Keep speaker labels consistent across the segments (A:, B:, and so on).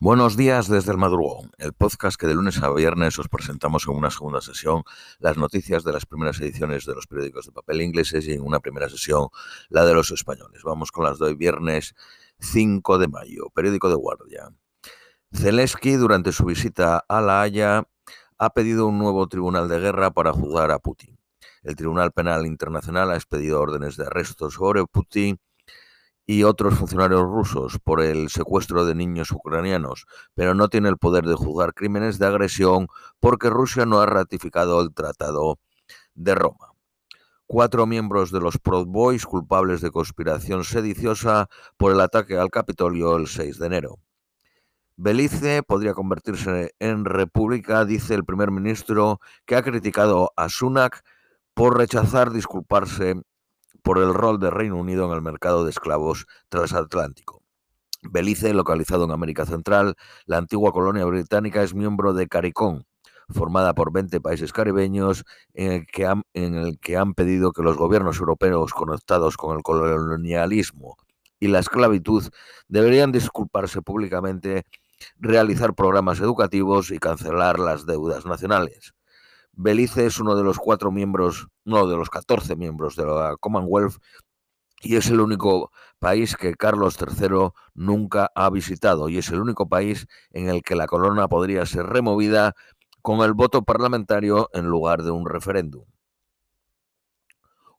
A: Buenos días desde el madrugón, el podcast que de lunes a viernes os presentamos en una segunda sesión las noticias de las primeras ediciones de los periódicos de papel ingleses y en una primera sesión la de los españoles. Vamos con las de hoy viernes 5 de mayo, periódico de guardia. Zelensky durante su visita a La Haya ha pedido un nuevo tribunal de guerra para juzgar a Putin. El Tribunal Penal Internacional ha expedido órdenes de arresto sobre Putin y otros funcionarios rusos por el secuestro de niños ucranianos, pero no tiene el poder de juzgar crímenes de agresión porque Rusia no ha ratificado el Tratado de Roma. Cuatro miembros de los Proud Boys culpables de conspiración sediciosa por el ataque al Capitolio el 6 de enero. Belice podría convertirse en república, dice el primer ministro, que ha criticado a Sunak por rechazar disculparse por el rol del Reino Unido en el mercado de esclavos transatlántico. Belice, localizado en América Central, la antigua colonia británica, es miembro de CARICOM, formada por 20 países caribeños, en el, que han, en el que han pedido que los gobiernos europeos conectados con el colonialismo y la esclavitud deberían disculparse públicamente, realizar programas educativos y cancelar las deudas nacionales. Belice es uno de los cuatro miembros, no, de los 14 miembros de la Commonwealth y es el único país que Carlos III nunca ha visitado y es el único país en el que la corona podría ser removida con el voto parlamentario en lugar de un referéndum.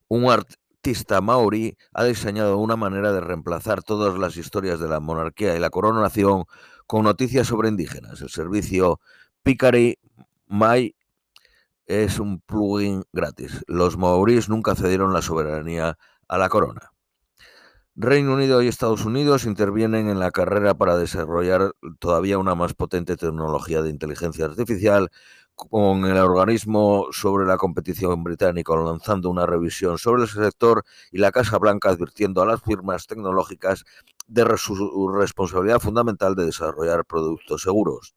A: Un artista maorí ha diseñado una manera de reemplazar todas las historias de la monarquía y la coronación con noticias sobre indígenas. El servicio Picari Mai es un plugin gratis. Los maoríes nunca cedieron la soberanía a la corona. Reino Unido y Estados Unidos intervienen en la carrera para desarrollar todavía una más potente tecnología de inteligencia artificial con el organismo sobre la competición británico lanzando una revisión sobre el sector y la Casa Blanca advirtiendo a las firmas tecnológicas de su responsabilidad fundamental de desarrollar productos seguros.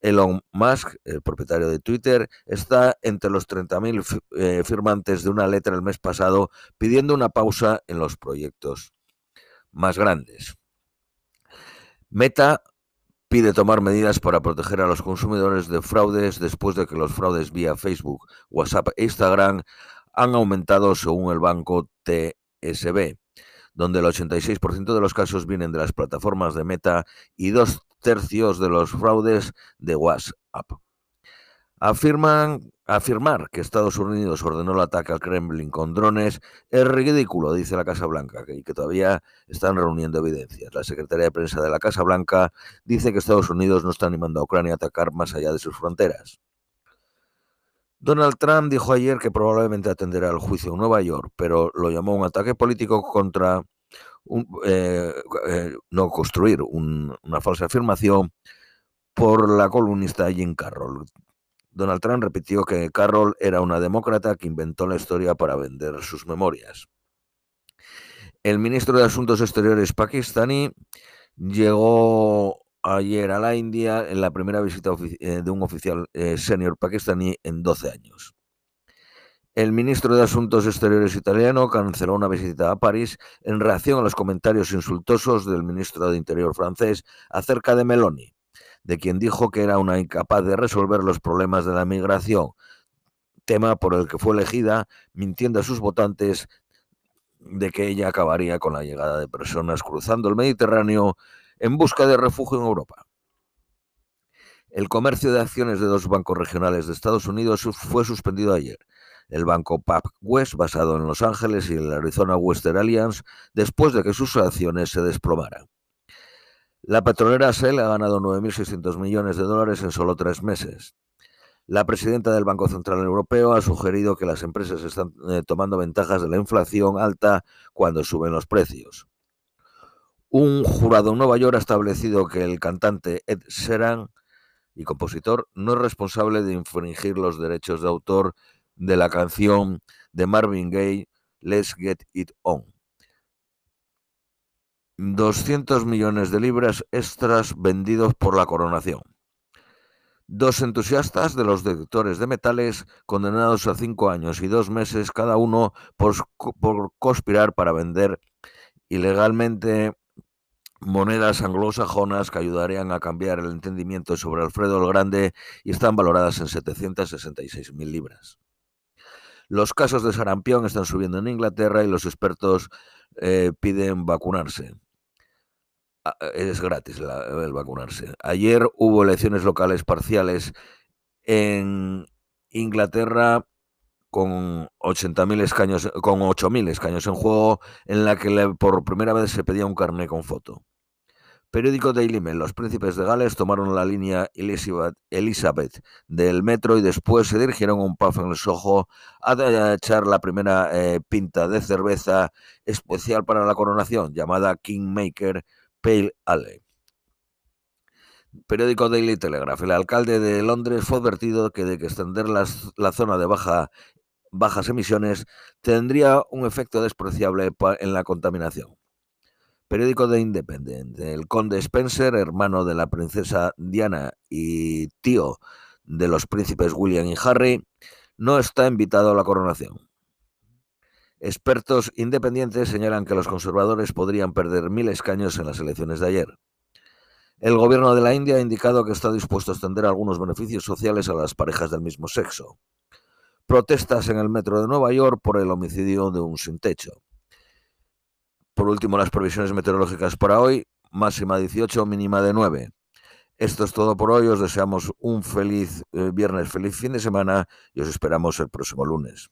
A: Elon Musk, el propietario de Twitter, está entre los 30.000 eh, firmantes de una letra el mes pasado pidiendo una pausa en los proyectos más grandes. Meta pide tomar medidas para proteger a los consumidores de fraudes después de que los fraudes vía Facebook, WhatsApp e Instagram han aumentado según el banco TSB, donde el 86% de los casos vienen de las plataformas de Meta y dos tercios de los fraudes de WhatsApp. Afirman, afirmar que Estados Unidos ordenó el ataque al Kremlin con drones es ridículo, dice la Casa Blanca, y que todavía están reuniendo evidencias. La Secretaría de Prensa de la Casa Blanca dice que Estados Unidos no está animando a Ucrania a atacar más allá de sus fronteras. Donald Trump dijo ayer que probablemente atenderá al juicio en Nueva York, pero lo llamó un ataque político contra eh, eh, no construir una falsa afirmación por la columnista Jim Carroll. Donald Trump repitió que Carroll era una demócrata que inventó la historia para vender sus memorias. El ministro de Asuntos Exteriores pakistaní llegó ayer a la India en la primera visita eh, de un oficial senior pakistaní en 12 años. El ministro de Asuntos Exteriores italiano canceló una visita a París en reacción a los comentarios insultosos del ministro de Interior francés acerca de Meloni, de quien dijo que era una incapaz de resolver los problemas de la migración, tema por el que fue elegida, mintiendo a sus votantes de que ella acabaría con la llegada de personas cruzando el Mediterráneo en busca de refugio en Europa. El comercio de acciones de dos bancos regionales de Estados Unidos fue suspendido ayer el banco West basado en Los Ángeles y el Arizona Western Alliance, después de que sus acciones se desplomaran. La petrolera Shell ha ganado 9.600 millones de dólares en solo tres meses. La presidenta del Banco Central Europeo ha sugerido que las empresas están eh, tomando ventajas de la inflación alta cuando suben los precios. Un jurado en Nueva York ha establecido que el cantante Ed Sheeran y compositor no es responsable de infringir los derechos de autor de la canción de Marvin Gaye, Let's Get It On. 200 millones de libras extras vendidos por la coronación. Dos entusiastas de los detectores de metales condenados a cinco años y dos meses cada uno por, por conspirar para vender ilegalmente monedas anglosajonas que ayudarían a cambiar el entendimiento sobre Alfredo el Grande y están valoradas en 766.000 libras. Los casos de sarampión están subiendo en Inglaterra y los expertos eh, piden vacunarse. Ah, es gratis el vacunarse. Ayer hubo elecciones locales parciales en Inglaterra con 80.000 escaños, con 8.000 escaños en juego, en la que por primera vez se pedía un carné con foto. Periódico Daily Mail. Los príncipes de Gales tomaron la línea Elizabeth, del metro y después se dirigieron un pub en el Soho a echar la primera eh, pinta de cerveza especial para la coronación, llamada Kingmaker Pale Ale. Periódico Daily Telegraph. El alcalde de Londres fue advertido que de que extender la zona de baja, bajas emisiones tendría un efecto despreciable en la contaminación. Periódico de Independent. El conde Spencer, hermano de la princesa Diana y tío de los príncipes William y Harry, no está invitado a la coronación. Expertos independientes señalan que los conservadores podrían perder mil escaños en las elecciones de ayer. El gobierno de la India ha indicado que está dispuesto a extender algunos beneficios sociales a las parejas del mismo sexo. Protestas en el metro de Nueva York por el homicidio de un sin techo. Por último, las previsiones meteorológicas para hoy, máxima 18, mínima de 9. Esto es todo por hoy, os deseamos un feliz eh, viernes, feliz fin de semana y os esperamos el próximo lunes.